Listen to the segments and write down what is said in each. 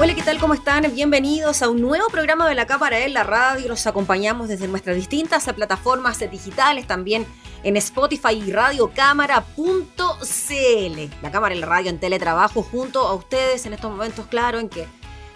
Hola, ¿qué tal? ¿Cómo están? Bienvenidos a un nuevo programa de la Cámara en la Radio. Los acompañamos desde nuestras distintas plataformas digitales, también en Spotify y radiocámara.cl. La Cámara en la Radio en teletrabajo junto a ustedes en estos momentos, claro, en que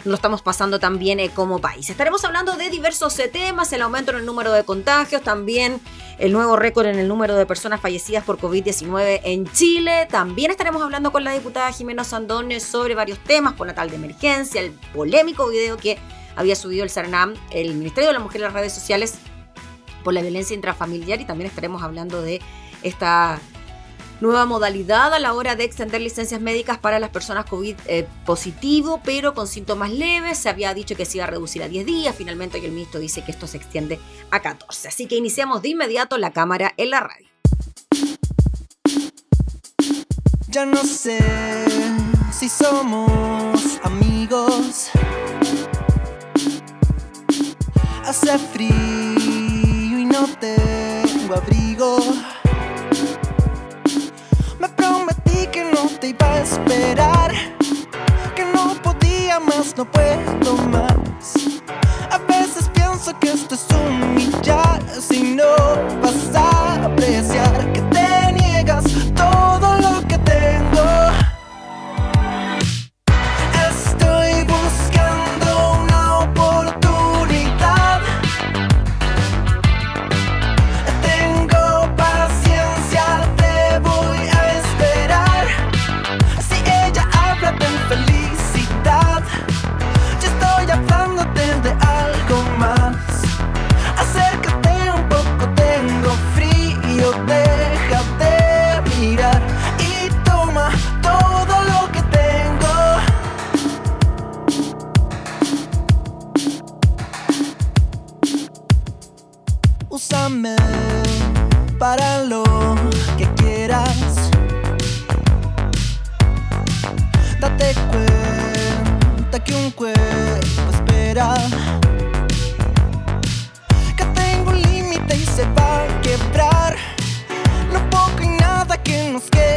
lo estamos pasando también eh, como país. Estaremos hablando de diversos eh, temas, el aumento en el número de contagios, también el nuevo récord en el número de personas fallecidas por COVID-19 en Chile. También estaremos hablando con la diputada Jimena Sandones sobre varios temas, por natal de emergencia, el polémico video que había subido el CERNAM, el Ministerio de la Mujer en las redes sociales por la violencia intrafamiliar y también estaremos hablando de esta Nueva modalidad a la hora de extender licencias médicas para las personas COVID eh, positivo, pero con síntomas leves. Se había dicho que se iba a reducir a 10 días. Finalmente hoy el ministro dice que esto se extiende a 14. Así que iniciamos de inmediato la cámara en la radio. Ya no sé si somos amigos. Hace frío y no tengo abrigo. Te iba a esperar, que no podía más, no puedo más. A veces pienso que esto es humillar si no vas a apreciar que Úsame para lo que quieras. Date cuenta que un cuerpo espera. Que tengo un límite y se va a quebrar. Lo poco y nada que nos queda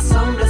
sombra.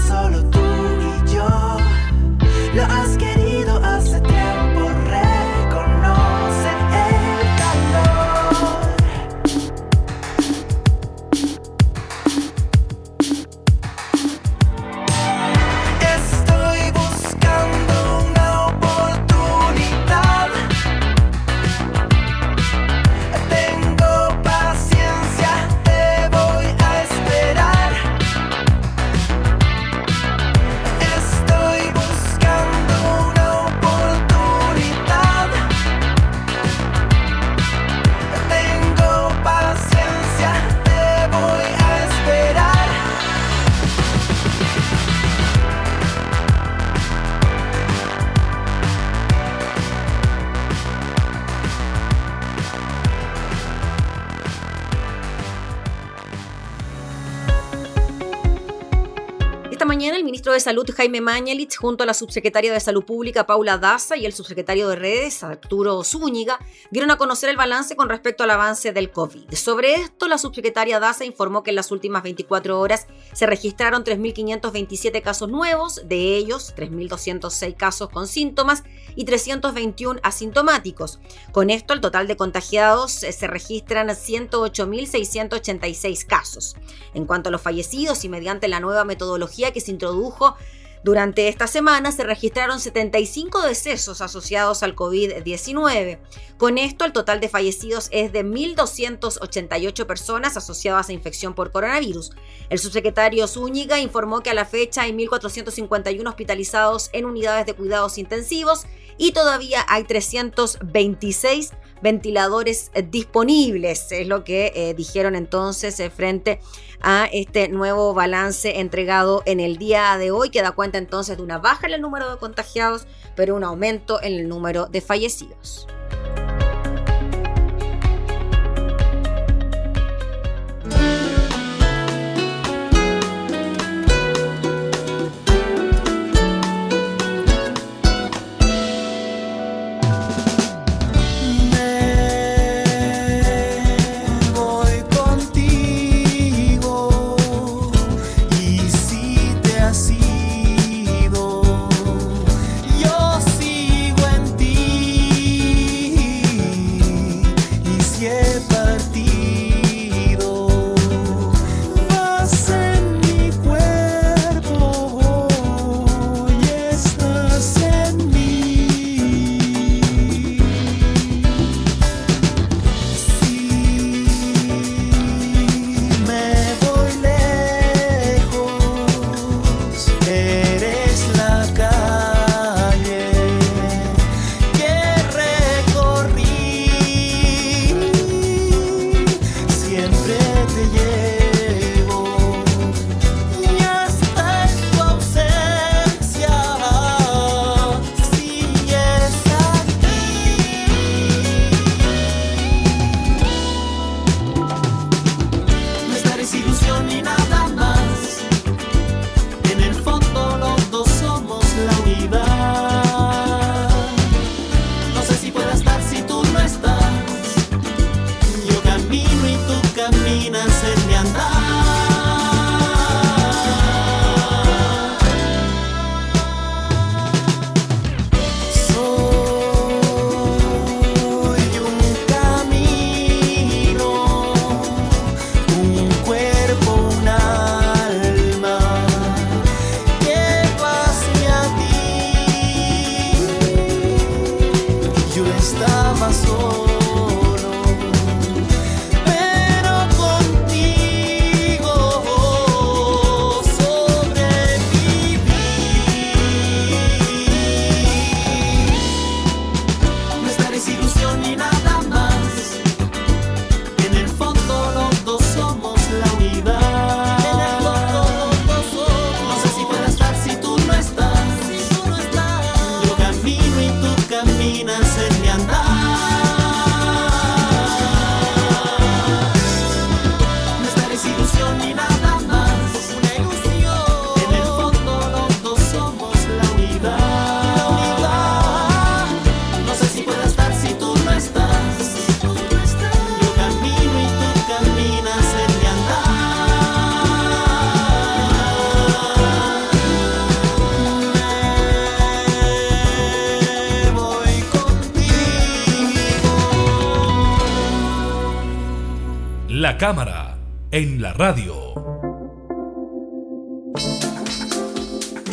De Salud Jaime Mañalich junto a la subsecretaria de Salud Pública Paula Daza y el subsecretario de Redes Arturo Zúñiga dieron a conocer el balance con respecto al avance del COVID. Sobre esto, la subsecretaria Daza informó que en las últimas 24 horas se registraron 3.527 casos nuevos, de ellos 3.206 casos con síntomas y 321 asintomáticos. Con esto, el total de contagiados eh, se registran 108.686 casos. En cuanto a los fallecidos y mediante la nueva metodología que se introdujo durante esta semana se registraron 75 decesos asociados al COVID-19. Con esto, el total de fallecidos es de 1.288 personas asociadas a infección por coronavirus. El subsecretario Zúñiga informó que a la fecha hay 1.451 hospitalizados en unidades de cuidados intensivos y todavía hay 326 ventiladores disponibles, es lo que eh, dijeron entonces eh, frente a este nuevo balance entregado en el día de hoy, que da cuenta entonces de una baja en el número de contagiados, pero un aumento en el número de fallecidos.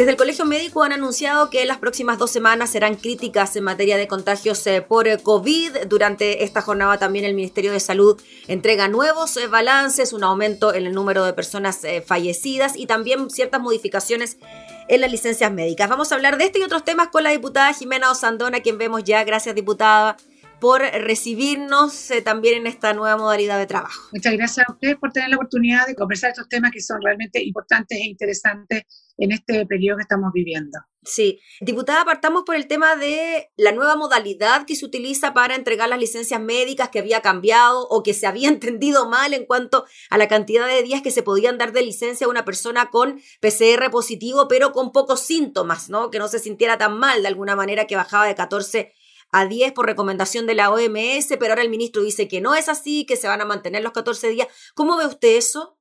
Desde el Colegio Médico han anunciado que las próximas dos semanas serán críticas en materia de contagios eh, por eh, COVID. Durante esta jornada también el Ministerio de Salud entrega nuevos eh, balances, un aumento en el número de personas fallecidas y también ciertas modificaciones en las licencias médicas. Vamos a hablar de este y otros temas con la diputada Jimena Osandona, quien vemos ya. Gracias, diputada por recibirnos también en esta nueva modalidad de trabajo. Muchas gracias a ustedes por tener la oportunidad de conversar estos temas que son realmente importantes e interesantes en este periodo que estamos viviendo. Sí, diputada, partamos por el tema de la nueva modalidad que se utiliza para entregar las licencias médicas que había cambiado o que se había entendido mal en cuanto a la cantidad de días que se podían dar de licencia a una persona con PCR positivo, pero con pocos síntomas, ¿no? Que no se sintiera tan mal de alguna manera que bajaba de 14 a 10 por recomendación de la OMS, pero ahora el ministro dice que no es así, que se van a mantener los 14 días. ¿Cómo ve usted eso?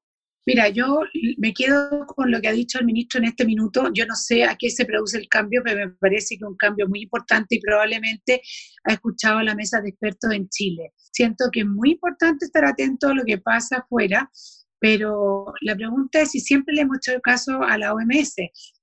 Mira, yo me quedo con lo que ha dicho el ministro en este minuto. Yo no sé a qué se produce el cambio, pero me parece que un cambio muy importante y probablemente ha escuchado la mesa de expertos en Chile. Siento que es muy importante estar atento a lo que pasa afuera, pero la pregunta es si siempre le hemos hecho caso a la OMS.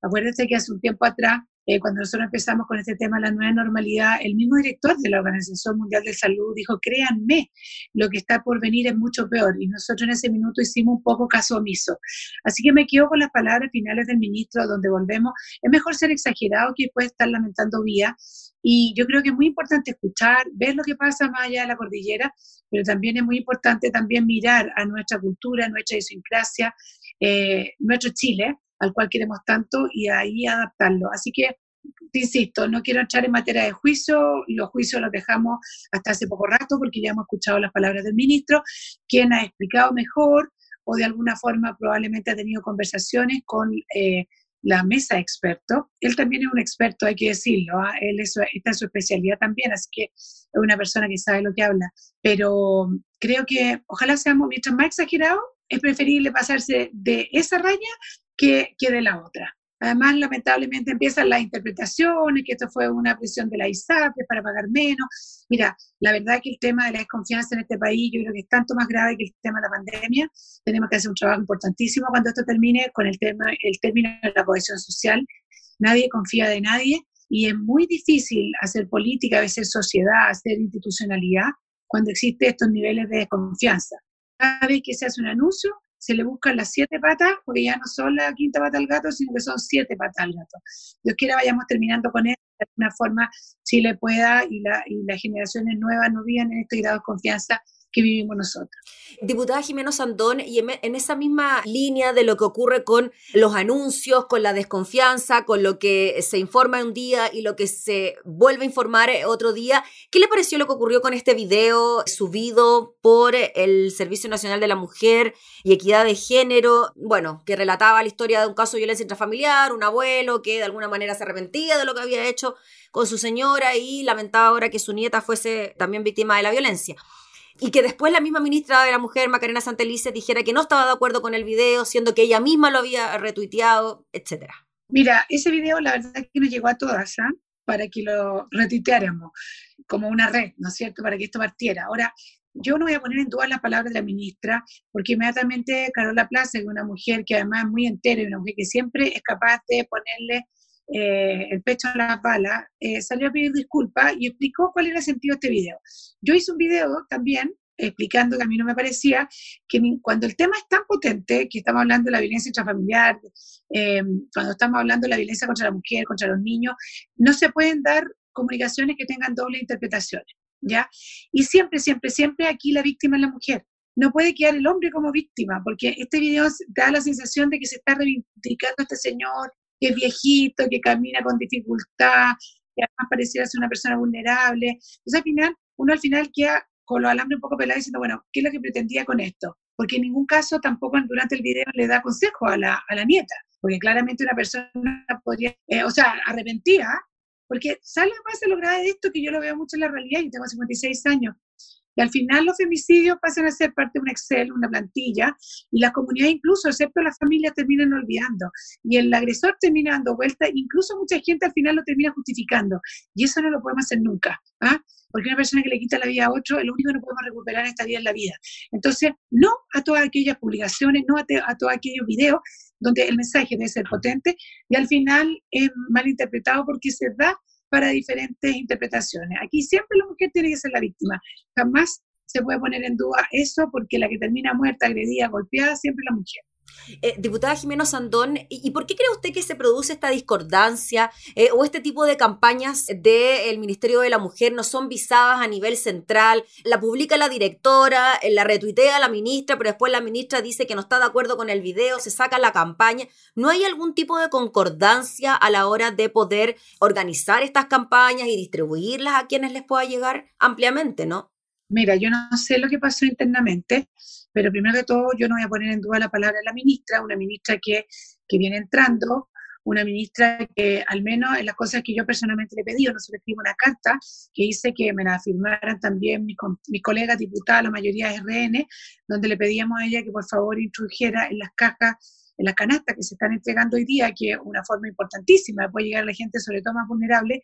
Acuérdense que hace un tiempo atrás eh, cuando nosotros empezamos con este tema, la nueva normalidad, el mismo director de la Organización Mundial de Salud dijo, créanme, lo que está por venir es mucho peor. Y nosotros en ese minuto hicimos un poco caso omiso. Así que me quedo con las palabras finales del ministro, donde volvemos. Es mejor ser exagerado que después estar lamentando vía. Y yo creo que es muy importante escuchar, ver lo que pasa más allá de la cordillera, pero también es muy importante también mirar a nuestra cultura, nuestra idiosincrasia, eh, nuestro Chile, al cual queremos tanto y ahí adaptarlo. Así que, te insisto, no quiero entrar en materia de juicio, los juicios los dejamos hasta hace poco rato porque ya hemos escuchado las palabras del ministro, quien ha explicado mejor o de alguna forma probablemente ha tenido conversaciones con eh, la mesa de expertos. Él también es un experto, hay que decirlo, ¿ah? él es, está en su especialidad también, así que es una persona que sabe lo que habla. Pero creo que ojalá seamos, mientras más exagerados, es preferible pasarse de esa raya que, de la otra. Además, lamentablemente empiezan las interpretaciones, que esto fue una presión de la ISAP para pagar menos. Mira, la verdad que el tema de la desconfianza en este país yo creo que es tanto más grave que el tema de la pandemia. Tenemos que hacer un trabajo importantísimo cuando esto termine con el, tema, el término de la cohesión social. Nadie confía de nadie y es muy difícil hacer política, hacer sociedad, hacer institucionalidad cuando existen estos niveles de desconfianza. Cada vez que se hace un anuncio, se le buscan las siete patas, porque ya no son la quinta pata al gato, sino que son siete patas al gato. Dios quiera vayamos terminando con esto, de alguna forma Chile pueda y, la, y las generaciones nuevas no vivan en este grado de confianza vivimos nosotros. Diputada Jimeno Sandón, y en, esa misma línea de lo que ocurre con los anuncios, con la desconfianza, con lo que se informa un día y lo que se vuelve a informar otro día, ¿qué le pareció lo que ocurrió con este video subido por el Servicio Nacional de la Mujer y Equidad de Género? Bueno, que relataba la historia de un caso de violencia intrafamiliar, un abuelo que de alguna manera se arrepentía de lo que había hecho con su señora y lamentaba ahora que su nieta fuese también víctima de la violencia y que después la misma ministra de la Mujer, Macarena Santelice, dijera que no estaba de acuerdo con el video, siendo que ella misma lo había retuiteado, etcétera. Mira, ese video la verdad es que nos llegó a todas, ¿ah? para que lo retuiteáramos como una red, ¿no es cierto?, para que esto partiera. Ahora, yo no voy a poner en duda las palabras de la ministra, porque inmediatamente Carola Plaza, que es una mujer que además es muy entera y una mujer que siempre es capaz de ponerle eh, el pecho a la bala, eh, salió a pedir disculpas y explicó cuál era el sentido de este video. Yo hice un video también explicando que a mí no me parecía que cuando el tema es tan potente, que estamos hablando de la violencia intrafamiliar, eh, cuando estamos hablando de la violencia contra la mujer, contra los niños, no se pueden dar comunicaciones que tengan doble interpretaciones, ¿ya? Y siempre, siempre, siempre aquí la víctima es la mujer. No puede quedar el hombre como víctima, porque este video da la sensación de que se está reivindicando a este señor, que es viejito, que camina con dificultad, que además pareciera ser una persona vulnerable. Entonces al final, uno al final queda con los alambres un poco pelados diciendo, bueno, ¿qué es lo que pretendía con esto? Porque en ningún caso tampoco durante el video le da consejo a la, a la nieta, porque claramente una persona podría, eh, o sea, arrepentía, porque sale más de lo grave de esto que yo lo veo mucho en la realidad, yo tengo 56 años, y al final los femicidios pasan a ser parte de un Excel, una plantilla, y la comunidad incluso, excepto las familias, terminan olvidando. Y el agresor termina dando vuelta, incluso mucha gente al final lo termina justificando. Y eso no lo podemos hacer nunca. ¿ah? Porque una persona que le quita la vida a otro, lo único que no podemos recuperar en esta vida es la vida. Entonces, no a todas aquellas publicaciones, no a, todos aquellos videos donde el mensaje debe ser potente y al final es mal interpretado porque se da para diferentes interpretaciones. Aquí siempre la mujer tiene que ser la víctima. Jamás se puede poner en duda eso porque la que termina muerta, agredida, golpeada, siempre es la mujer. Eh, diputada Jimena Sandón, ¿y por qué cree usted que se produce esta discordancia eh, o este tipo de campañas del Ministerio de la Mujer no son visadas a nivel central? La publica la directora, eh, la retuitea la ministra, pero después la ministra dice que no está de acuerdo con el video, se saca la campaña. ¿No hay algún tipo de concordancia a la hora de poder organizar estas campañas y distribuirlas a quienes les pueda llegar ampliamente, no? Mira, yo no sé lo que pasó internamente, pero primero de todo yo no voy a poner en duda la palabra de la ministra, una ministra que, que viene entrando, una ministra que al menos en las cosas que yo personalmente le pedí, nosotros escribimos una carta que hice que me la firmaran también mis, mis colegas diputados, la mayoría de RN, donde le pedíamos a ella que por favor introdujera en las cajas en las canastas que se están entregando hoy día, que es una forma importantísima de poder llegar a la gente, sobre todo más vulnerable,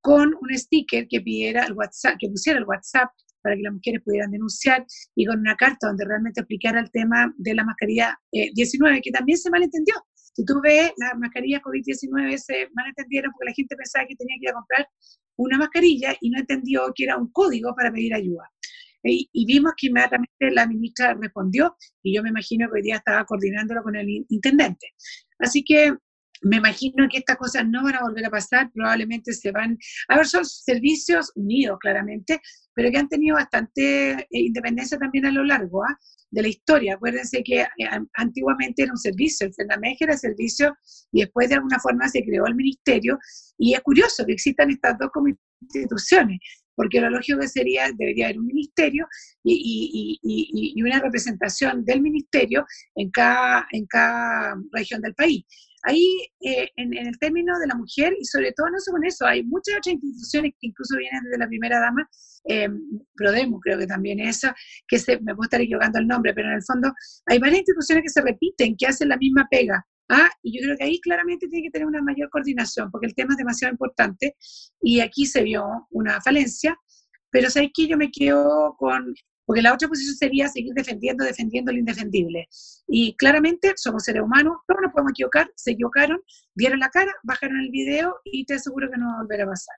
con un sticker que pidiera el WhatsApp, que pusiera el WhatsApp para que las mujeres pudieran denunciar y con una carta donde realmente explicara el tema de la mascarilla 19, eh, que también se malentendió. Si tú ves, las mascarillas COVID-19 se malentendieron porque la gente pensaba que tenía que ir a comprar una mascarilla y no entendió que era un código para pedir ayuda. Y, y, vimos que inmediatamente la ministra respondió y yo me imagino que hoy día estaba coordinándolo con el intendente. Así que me imagino que estas cosas no van a volver a pasar, probablemente se van, a ver, son servicios unidos claramente, pero que han tenido bastante eh, independencia también a lo largo ¿ah? de la historia. Acuérdense que eh, antiguamente era un servicio, el FENAMEG era servicio y después de alguna forma se creó el ministerio y es curioso que existan estas dos instituciones, porque lo lógico que sería, debería haber un ministerio y, una representación del ministerio en cada región del país. Ahí, eh, en, el término de la mujer, y sobre todo no solo eso, hay muchas otras instituciones que incluso vienen desde la primera dama, eh, Prodemo creo que también esa, que se, me puedo estar equivocando el nombre, pero en el fondo hay varias instituciones que se repiten, que hacen la misma pega. ¿ah? Y yo creo que ahí claramente tiene que tener una mayor coordinación, porque el tema es demasiado importante y aquí se vio una falencia, pero sabéis que yo me quedo con porque la otra posición sería seguir defendiendo, defendiendo lo indefendible. Y claramente somos seres humanos, todos nos podemos equivocar, se equivocaron, dieron la cara, bajaron el video y te aseguro que no va a volver a pasar.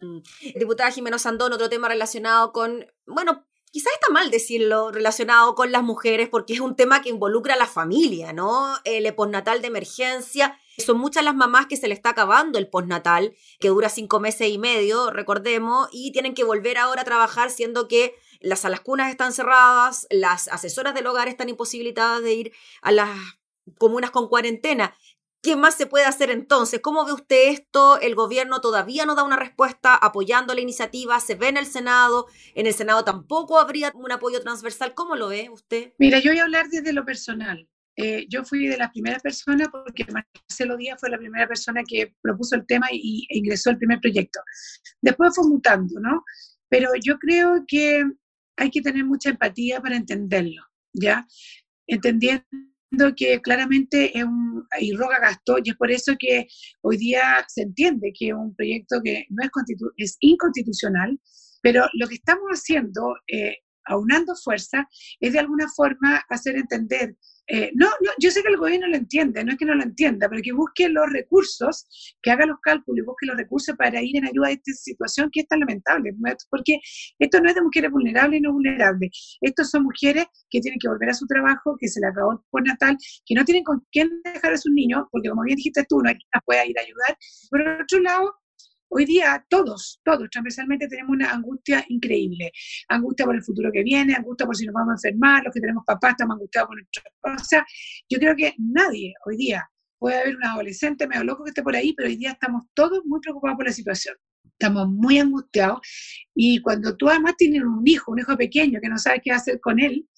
Mm. Diputada Jimena Sandón, otro tema relacionado con, bueno, quizás está mal decirlo, relacionado con las mujeres, porque es un tema que involucra a la familia, ¿no? El postnatal de emergencia. Son muchas las mamás que se le está acabando el postnatal, que dura cinco meses y medio, recordemos, y tienen que volver ahora a trabajar, siendo que las salas cunas están cerradas, las asesoras del hogar están imposibilitadas de ir a las comunas con cuarentena. ¿Qué más se puede hacer entonces? ¿Cómo ve usted esto? El gobierno todavía no da una respuesta apoyando la iniciativa, se ve en el Senado, en el Senado tampoco habría un apoyo transversal. ¿Cómo lo ve usted? Mira, yo voy a hablar desde lo personal. Eh, yo fui de las primeras personas, porque Marcelo Díaz fue la primera persona que propuso el tema y, e ingresó el primer proyecto. Después fue mutando, ¿no? Pero yo creo que hay que tener mucha empatía para entenderlo, ¿ya? Entendiendo que claramente es un, y roga gasto, y es por eso que hoy día se entiende que es un proyecto que no es, es inconstitucional, pero lo que estamos haciendo, eh, aunando fuerza, es de alguna forma hacer entender eh, no, no, yo sé que el gobierno lo entiende, no es que no lo entienda, pero que busque los recursos, que haga los cálculos y busque los recursos para ir en ayuda a esta situación que es tan lamentable, porque esto no es de mujeres vulnerables y no vulnerables, estos son mujeres que tienen que volver a su trabajo, que se le acabó por natal, que no tienen con quién dejar a sus niños, porque como bien dijiste tú, no hay quien las pueda ir a ayudar. Por otro lado, Hoy día todos, todos transversalmente tenemos una angustia increíble. Angustia por el futuro que viene, angustia por si nos vamos a enfermar, los que tenemos papás estamos angustiados por nuestras cosas. Yo creo que nadie hoy día puede haber un adolescente medio loco que esté por ahí, pero hoy día estamos todos muy preocupados por la situación. Estamos muy angustiados y cuando tú además tienes un hijo, un hijo pequeño que no sabes qué hacer con él,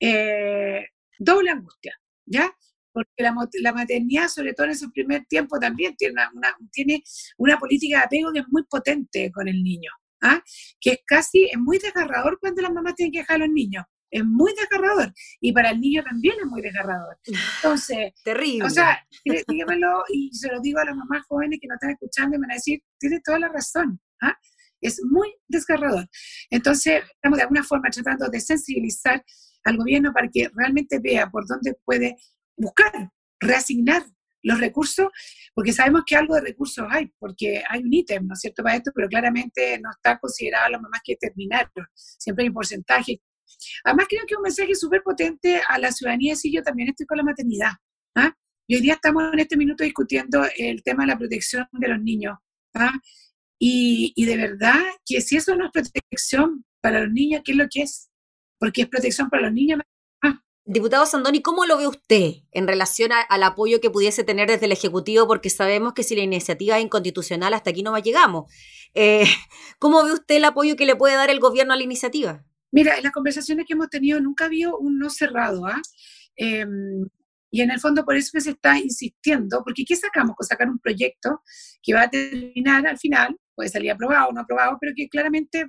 eh, doble angustia, ¿ya? Porque la, la, maternidad, sobre todo en ese primer tiempo, también tiene una, tiene una política de apego que es muy potente con el niño, ¿ah? que es casi, es muy desgarrador cuando las mamás tienen que dejar a los niños. Es muy desgarrador. Y para el niño también es muy desgarrador. Entonces, terrible. O sea, dígamelo y se lo digo a las mamás jóvenes que no están escuchando y me van a decir, tienes toda la razón. ¿ah? Es muy desgarrador. Entonces, estamos de alguna forma tratando de sensibilizar al gobierno para que realmente vea por dónde puede buscar, reasignar los recursos, porque sabemos que algo de recursos hay, porque hay un ítem, ¿no es cierto?, para esto, pero claramente no está considerado las mamás que terminaron. Siempre hay un porcentaje Además creo que un mensaje súper potente a la ciudadanía, si yo también estoy con la maternidad. ¿ah? Y hoy día estamos en este minuto discutiendo el tema de la protección de los niños. ¿ah? Y, y de verdad que si eso no es protección para los niños, ¿qué es lo que es? Porque es protección para los niños, Diputado Sandoni, ¿cómo lo ve usted en relación al apoyo que pudiese tener desde el Ejecutivo? Porque sabemos que si la iniciativa es inconstitucional, hasta aquí no llegamos. Eh, ¿Cómo ve usted el apoyo que le puede dar el gobierno a la iniciativa? Mira, en las conversaciones que hemos tenido nunca ha habido un no cerrado. ¿ah? Em, y en el fondo por eso que se está insistiendo, porque ¿qué sacamos con sacar un proyecto que va a terminar al final, puede salir aprobado o no aprobado, pero que claramente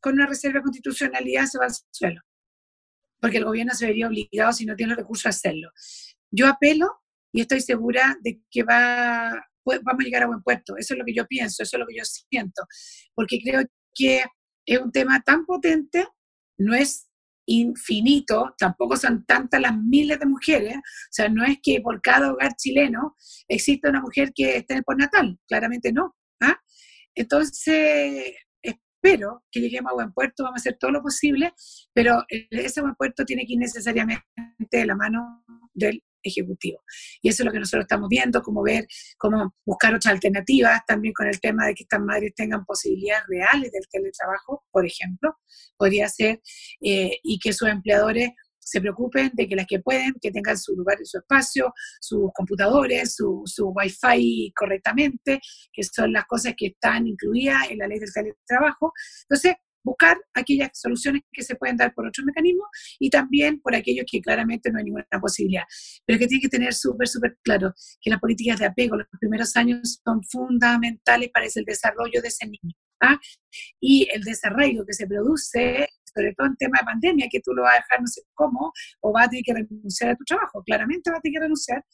con una reserva de constitucionalidad se va al suelo? Porque el gobierno se vería obligado, si no tiene los recursos, a hacerlo. Yo apelo y estoy segura de que va, vamos a llegar a buen puerto. Eso es lo que yo pienso, eso es lo que yo siento, porque creo que es un tema tan potente, no es infinito, tampoco son tantas las miles de mujeres, o sea, no es que por cada hogar chileno exista una mujer que esté en el postnatal, claramente no. ¿ah? Entonces, espero que lleguemos a buen puerto, vamos a hacer todo lo posible, pero ese buen puerto tiene que ir necesariamente de la mano del Ejecutivo. Y eso es lo que nosotros estamos viendo, como ver, cómo buscar otras alternativas, también con el tema de que estas madres tengan posibilidades reales del teletrabajo, por ejemplo, podría ser, eh, y que sus empleadores se preocupen de que las que pueden, que tengan su lugar y su espacio, sus computadores, su, su wifi correctamente, que son las cosas que están incluidas en la ley del teletrabajo. Entonces, buscar aquellas soluciones que se pueden dar por otros mecanismos y también por aquellos que claramente no hay ninguna posibilidad. Pero que tiene que tener súper, súper claro que las políticas de apego los primeros años son fundamentales para el desarrollo de ese niño. ¿ah? Y el desarrollo que se produce sobre todo en tema de pandemia, que tú lo vas a dejar no sé cómo, o vas a tener que renunciar a tu trabajo, claramente vas a tener que renunciar,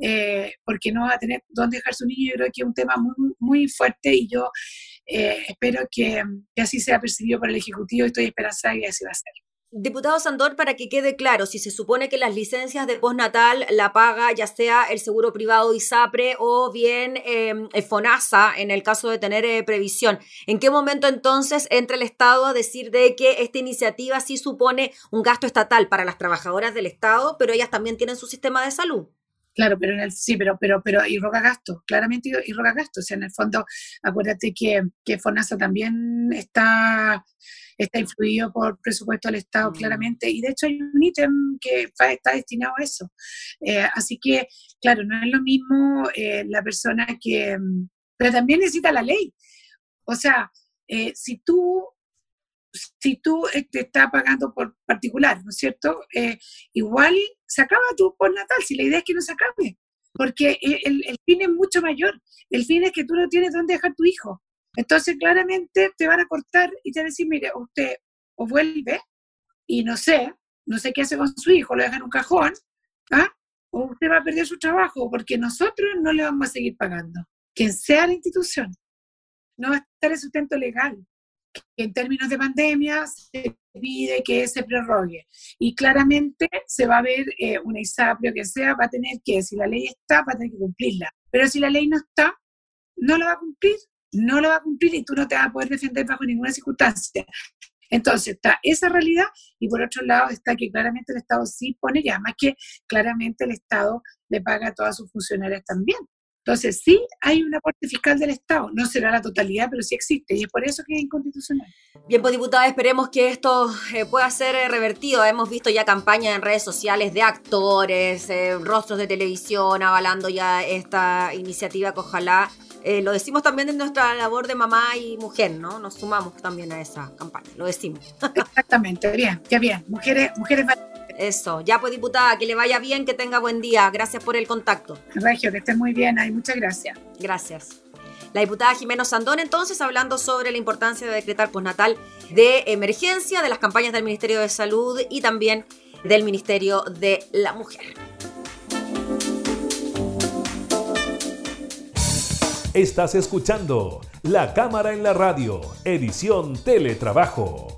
eh, porque no va a tener dónde dejar su niño, yo creo que es un tema muy, muy fuerte y yo eh, espero que, que, así sea percibido por el Ejecutivo y estoy esperanzada que así va a ser. Diputado Sandor, para que quede claro, si se supone que las licencias de postnatal la paga ya sea el seguro privado ISAPRE o bien em, FONASA en el caso de tener eh, previsión, ¿en qué momento entonces entra el Estado a decir de que esta iniciativa sí supone un gasto estatal para las trabajadoras del Estado, pero ellas también tienen su sistema de salud? Claro, pero en el, sí, pero, pero, pero y roca gasto, claramente y roca gasto. O sea, en el fondo, acuérdate que, que FONASA también está está influido por presupuesto del Estado mm. claramente, y de hecho hay un ítem que está destinado a eso. Eh, así que, claro, no es lo mismo eh, la persona que... Pero también necesita la ley. O sea, eh, si tú si tú te estás pagando por particular, ¿no es cierto? igual se acaba tu por natal, si la idea es que no se acabe, porque el, el, fin es mucho mayor. El fin es que tú no tienes dónde dejar tu hijo. Entonces, claramente te van a cortar y te van a decir, mire, usted o vuelve y no sé, no sé qué hace con su hijo, lo deja en un cajón, ¿ah? o usted va a perder su trabajo porque nosotros no le vamos a seguir pagando. Quien sea la institución, no va a estar el sustento legal. Que en términos de pandemia se pide que se prorrogue. Y claramente se va a ver eh, una o que sea, va a tener que, si la ley está, va a tener que cumplirla. Pero si la ley no está, no la va a cumplir no lo va a cumplir y tú no te vas a poder defender bajo ninguna circunstancia. Entonces está esa realidad y por otro lado está que claramente el Estado sí pone, y además que claramente el Estado le paga a todas sus funcionarias también. Entonces sí hay un aporte fiscal del Estado, no será la totalidad, pero sí existe y es por eso que es inconstitucional. Bien, pues diputada, esperemos que esto eh, pueda ser eh, revertido. Hemos visto ya campañas en redes sociales de actores, eh, rostros de televisión avalando ya esta iniciativa que ojalá eh, lo decimos también en nuestra labor de mamá y mujer, ¿no? Nos sumamos también a esa campaña, lo decimos. Exactamente, bien, qué bien. Mujeres, mujeres eso, ya pues diputada, que le vaya bien, que tenga buen día. Gracias por el contacto. Regio, que esté muy bien, ahí muchas gracias. Gracias. La diputada Jimena Sandón entonces hablando sobre la importancia de decretar postnatal de emergencia, de las campañas del Ministerio de Salud y también del Ministerio de la Mujer. Estás escuchando La Cámara en la Radio, edición Teletrabajo,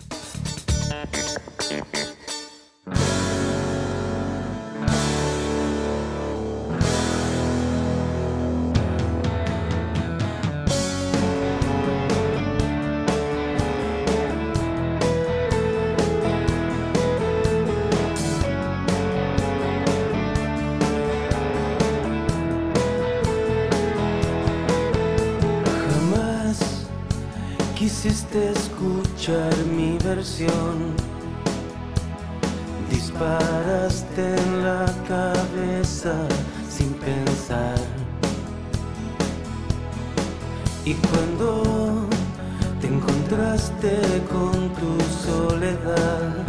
Disparaste en la cabeza sin pensar. Y cuando te encontraste con tu soledad,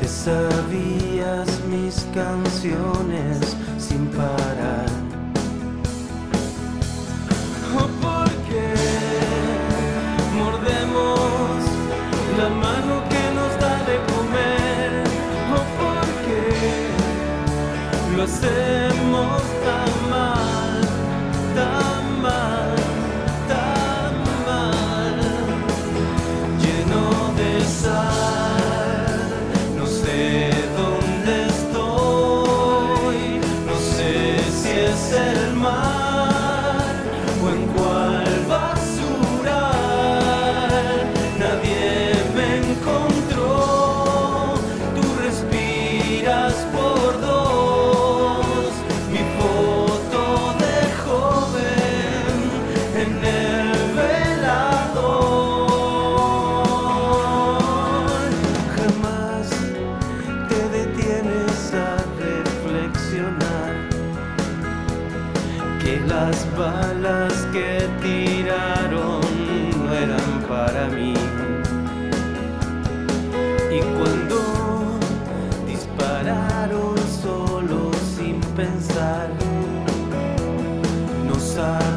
te sabías mis canciones sin parar. Oh, lo hacemos no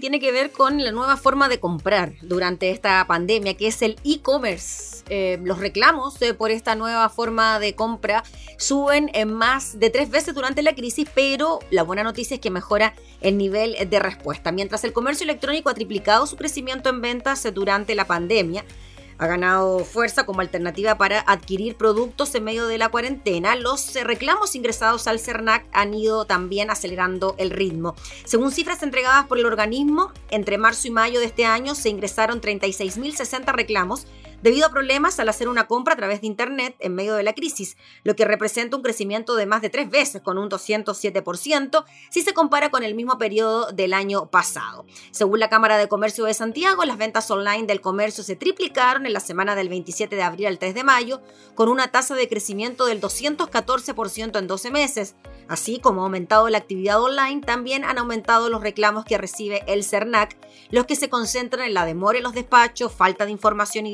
tiene que ver con la nueva forma de comprar durante esta pandemia, que es el e-commerce. Eh, los reclamos eh, por esta nueva forma de compra suben en más de tres veces durante la crisis, pero la buena noticia es que mejora el nivel de respuesta. Mientras el comercio electrónico ha triplicado su crecimiento en ventas eh, durante la pandemia, ha ganado fuerza como alternativa para adquirir productos en medio de la cuarentena. Los eh, reclamos ingresados al CERNAC han ido también acelerando el ritmo. Según cifras entregadas por el organismo, entre marzo y mayo de este año se ingresaron 36.060 reclamos, debido a problemas al hacer una compra a través de Internet en medio de la crisis, lo que representa un crecimiento de más de tres veces, con un 207%, si se compara con el mismo periodo del año pasado. Según la Cámara de Comercio de Santiago, las ventas online del comercio se triplicaron en la semana del 27 de abril al 3 de mayo, con una tasa de crecimiento del 214% en 12 meses. Así como ha aumentado la actividad online, también han aumentado los reclamos que recibe el CERNAC, los que se concentran en la demora en los despachos, falta de información y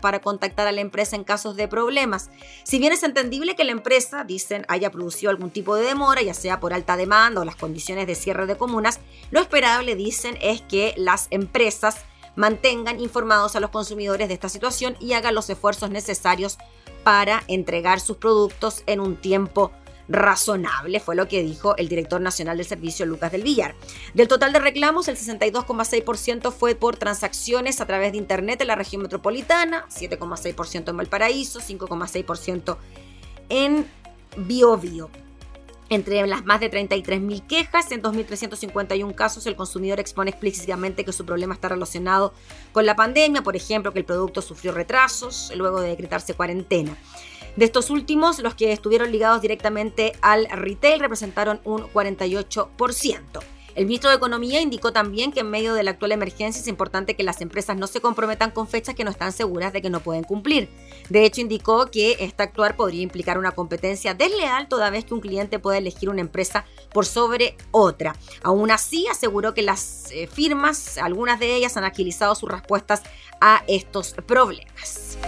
para contactar a la empresa en casos de problemas. Si bien es entendible que la empresa, dicen, haya producido algún tipo de demora, ya sea por alta demanda o las condiciones de cierre de comunas, lo esperable, dicen, es que las empresas mantengan informados a los consumidores de esta situación y hagan los esfuerzos necesarios para entregar sus productos en un tiempo razonable, fue lo que dijo el director nacional del servicio, Lucas del Villar. Del total de reclamos, el 62,6% fue por transacciones a través de Internet en la región metropolitana, 7,6% en Valparaíso, 5,6% en Biobío. Entre las más de 33.000 quejas, en 2.351 casos el consumidor expone explícitamente que su problema está relacionado con la pandemia, por ejemplo, que el producto sufrió retrasos luego de decretarse cuarentena. De estos últimos, los que estuvieron ligados directamente al retail representaron un 48%. El ministro de Economía indicó también que en medio de la actual emergencia es importante que las empresas no se comprometan con fechas que no están seguras de que no pueden cumplir. De hecho, indicó que este actuar podría implicar una competencia desleal toda vez que un cliente puede elegir una empresa por sobre otra. Aún así, aseguró que las eh, firmas, algunas de ellas, han agilizado sus respuestas a estos problemas.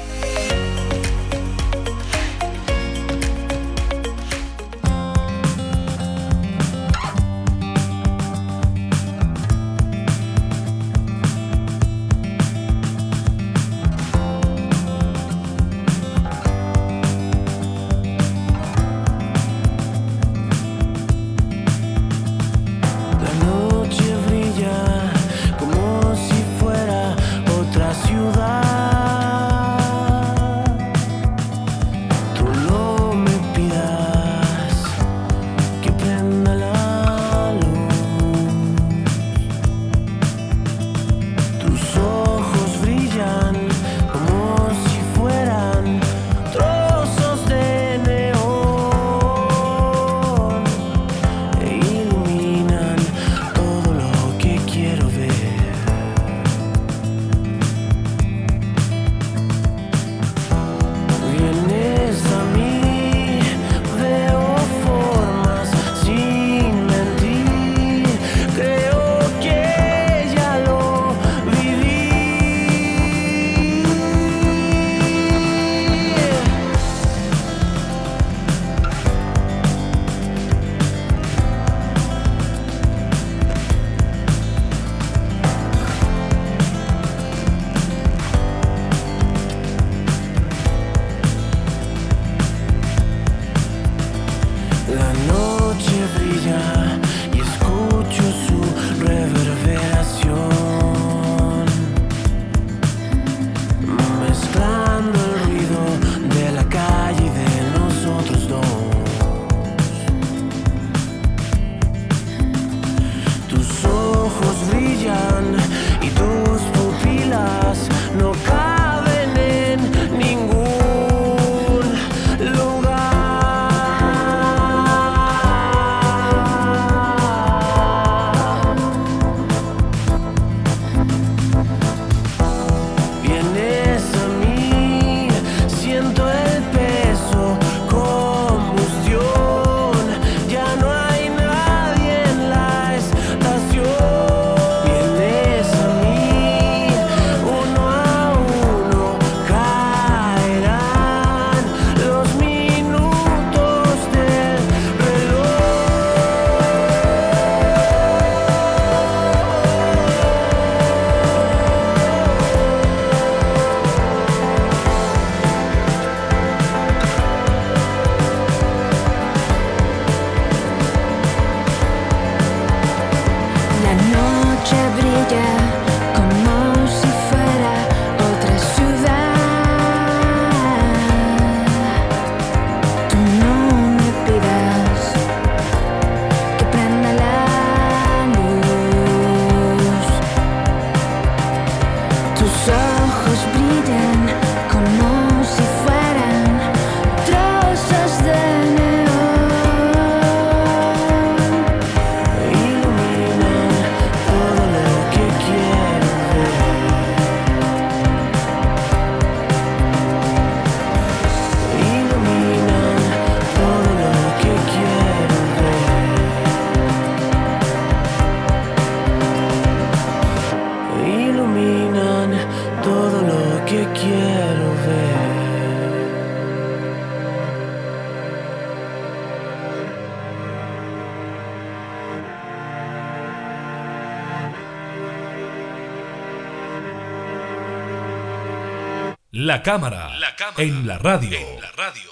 La cámara, la cámara en la radio. En la radio.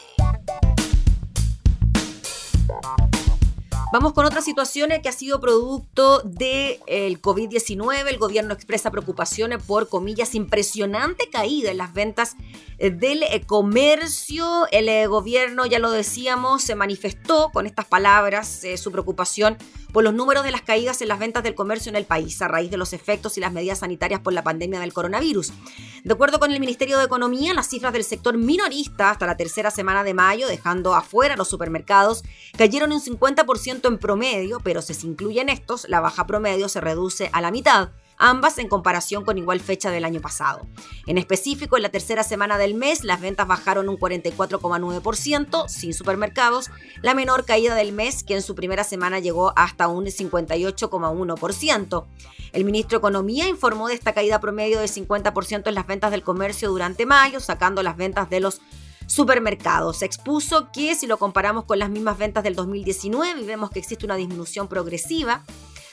Vamos con otras situaciones que ha sido producto del el COVID-19. El gobierno expresa preocupaciones por, comillas, impresionante caída en las ventas eh, del eh, comercio. El eh, gobierno, ya lo decíamos, se manifestó con estas palabras su preocupación por los números de las caídas en las ventas del comercio en el país a raíz de los efectos y las medidas sanitarias por la pandemia del coronavirus. De acuerdo con el Ministerio de Economía, las cifras del sector minorista hasta la tercera semana de mayo, dejando afuera los supermercados, cayeron un 50% en promedio, pero si se incluyen estos, la baja promedio se reduce a la mitad ambas en comparación con igual fecha del año pasado. En específico, en la tercera semana del mes, las ventas bajaron un 44,9% sin supermercados, la menor caída del mes que en su primera semana llegó hasta un 58,1%. El ministro de Economía informó de esta caída promedio de 50% en las ventas del comercio durante mayo, sacando las ventas de los supermercados. Expuso que si lo comparamos con las mismas ventas del 2019 y vemos que existe una disminución progresiva,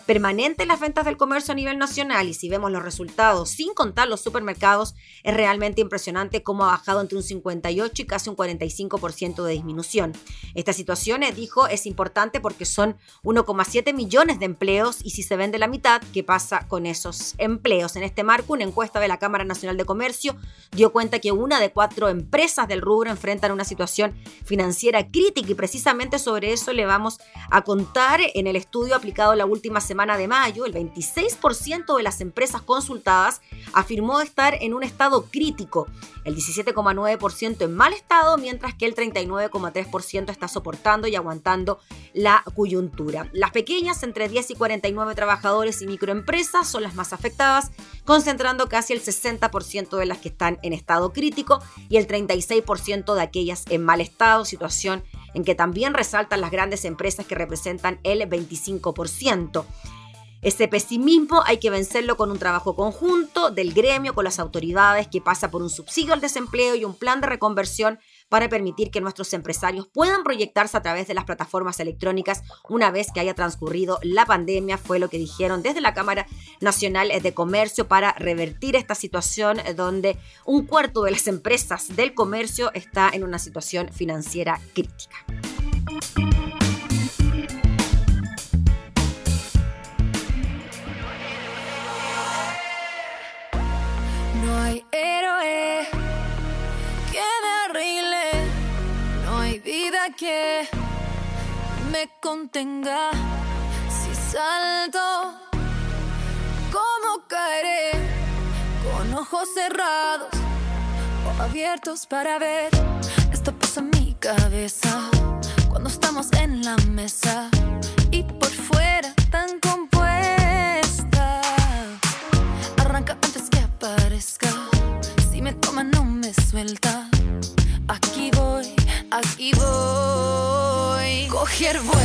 permanente en las ventas del comercio a nivel nacional y si vemos los resultados sin contar los supermercados, es realmente impresionante cómo ha bajado entre un 58 y casi un 45% de disminución. Esta situación, eh, dijo, es importante porque son 1,7 millones de empleos y si se vende la mitad, ¿qué pasa con esos empleos? En este marco, una encuesta de la Cámara Nacional de Comercio dio cuenta que una de cuatro empresas del rubro enfrentan una situación financiera crítica y precisamente sobre eso le vamos a contar en el estudio aplicado la última semana semana de mayo, el 26% de las empresas consultadas afirmó estar en un estado crítico, el 17,9% en mal estado, mientras que el 39,3% está soportando y aguantando la coyuntura. Las pequeñas, entre 10 y 49 trabajadores y microempresas, son las más afectadas, concentrando casi el 60% de las que están en estado crítico y el 36% de aquellas en mal estado, situación en que también resaltan las grandes empresas que representan el 25%. Ese pesimismo hay que vencerlo con un trabajo conjunto del gremio, con las autoridades, que pasa por un subsidio al desempleo y un plan de reconversión para permitir que nuestros empresarios puedan proyectarse a través de las plataformas electrónicas una vez que haya transcurrido la pandemia, fue lo que dijeron desde la Cámara Nacional de Comercio para revertir esta situación donde un cuarto de las empresas del comercio está en una situación financiera crítica. No hay héroe que me vida que me contenga. Si salto, ¿cómo caeré? Con ojos cerrados o abiertos para ver. Esto pasa en mi cabeza cuando estamos en la mesa voy.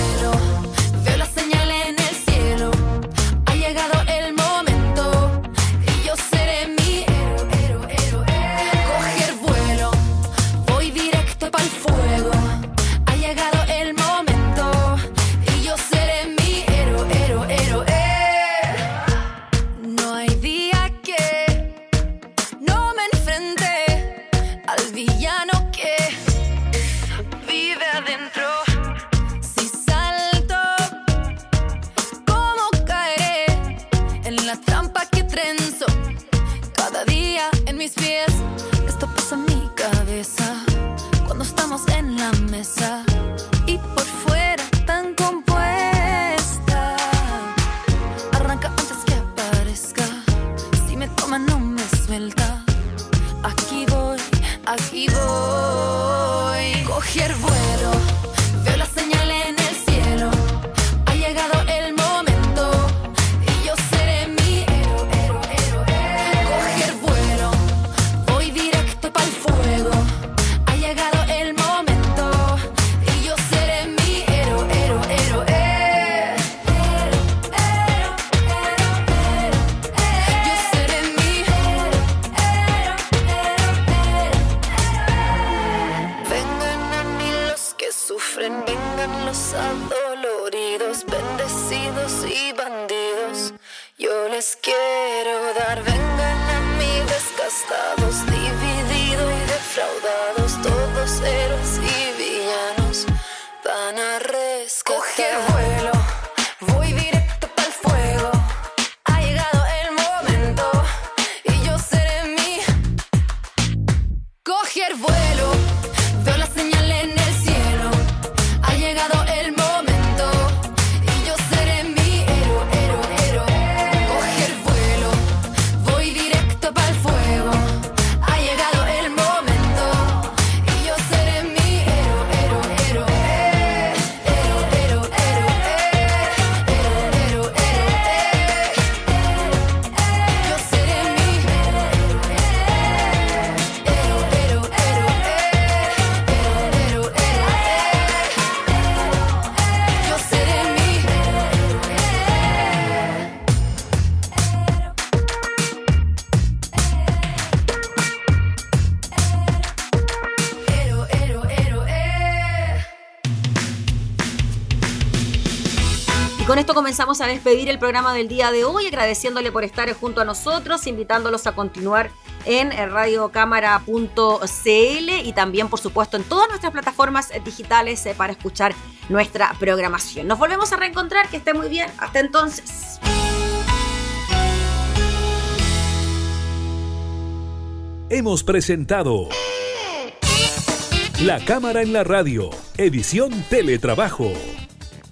Comenzamos a despedir el programa del día de hoy, agradeciéndole por estar junto a nosotros, invitándolos a continuar en radiocámara.cl y también, por supuesto, en todas nuestras plataformas digitales eh, para escuchar nuestra programación. Nos volvemos a reencontrar, que esté muy bien. Hasta entonces. Hemos presentado La Cámara en la Radio, edición Teletrabajo.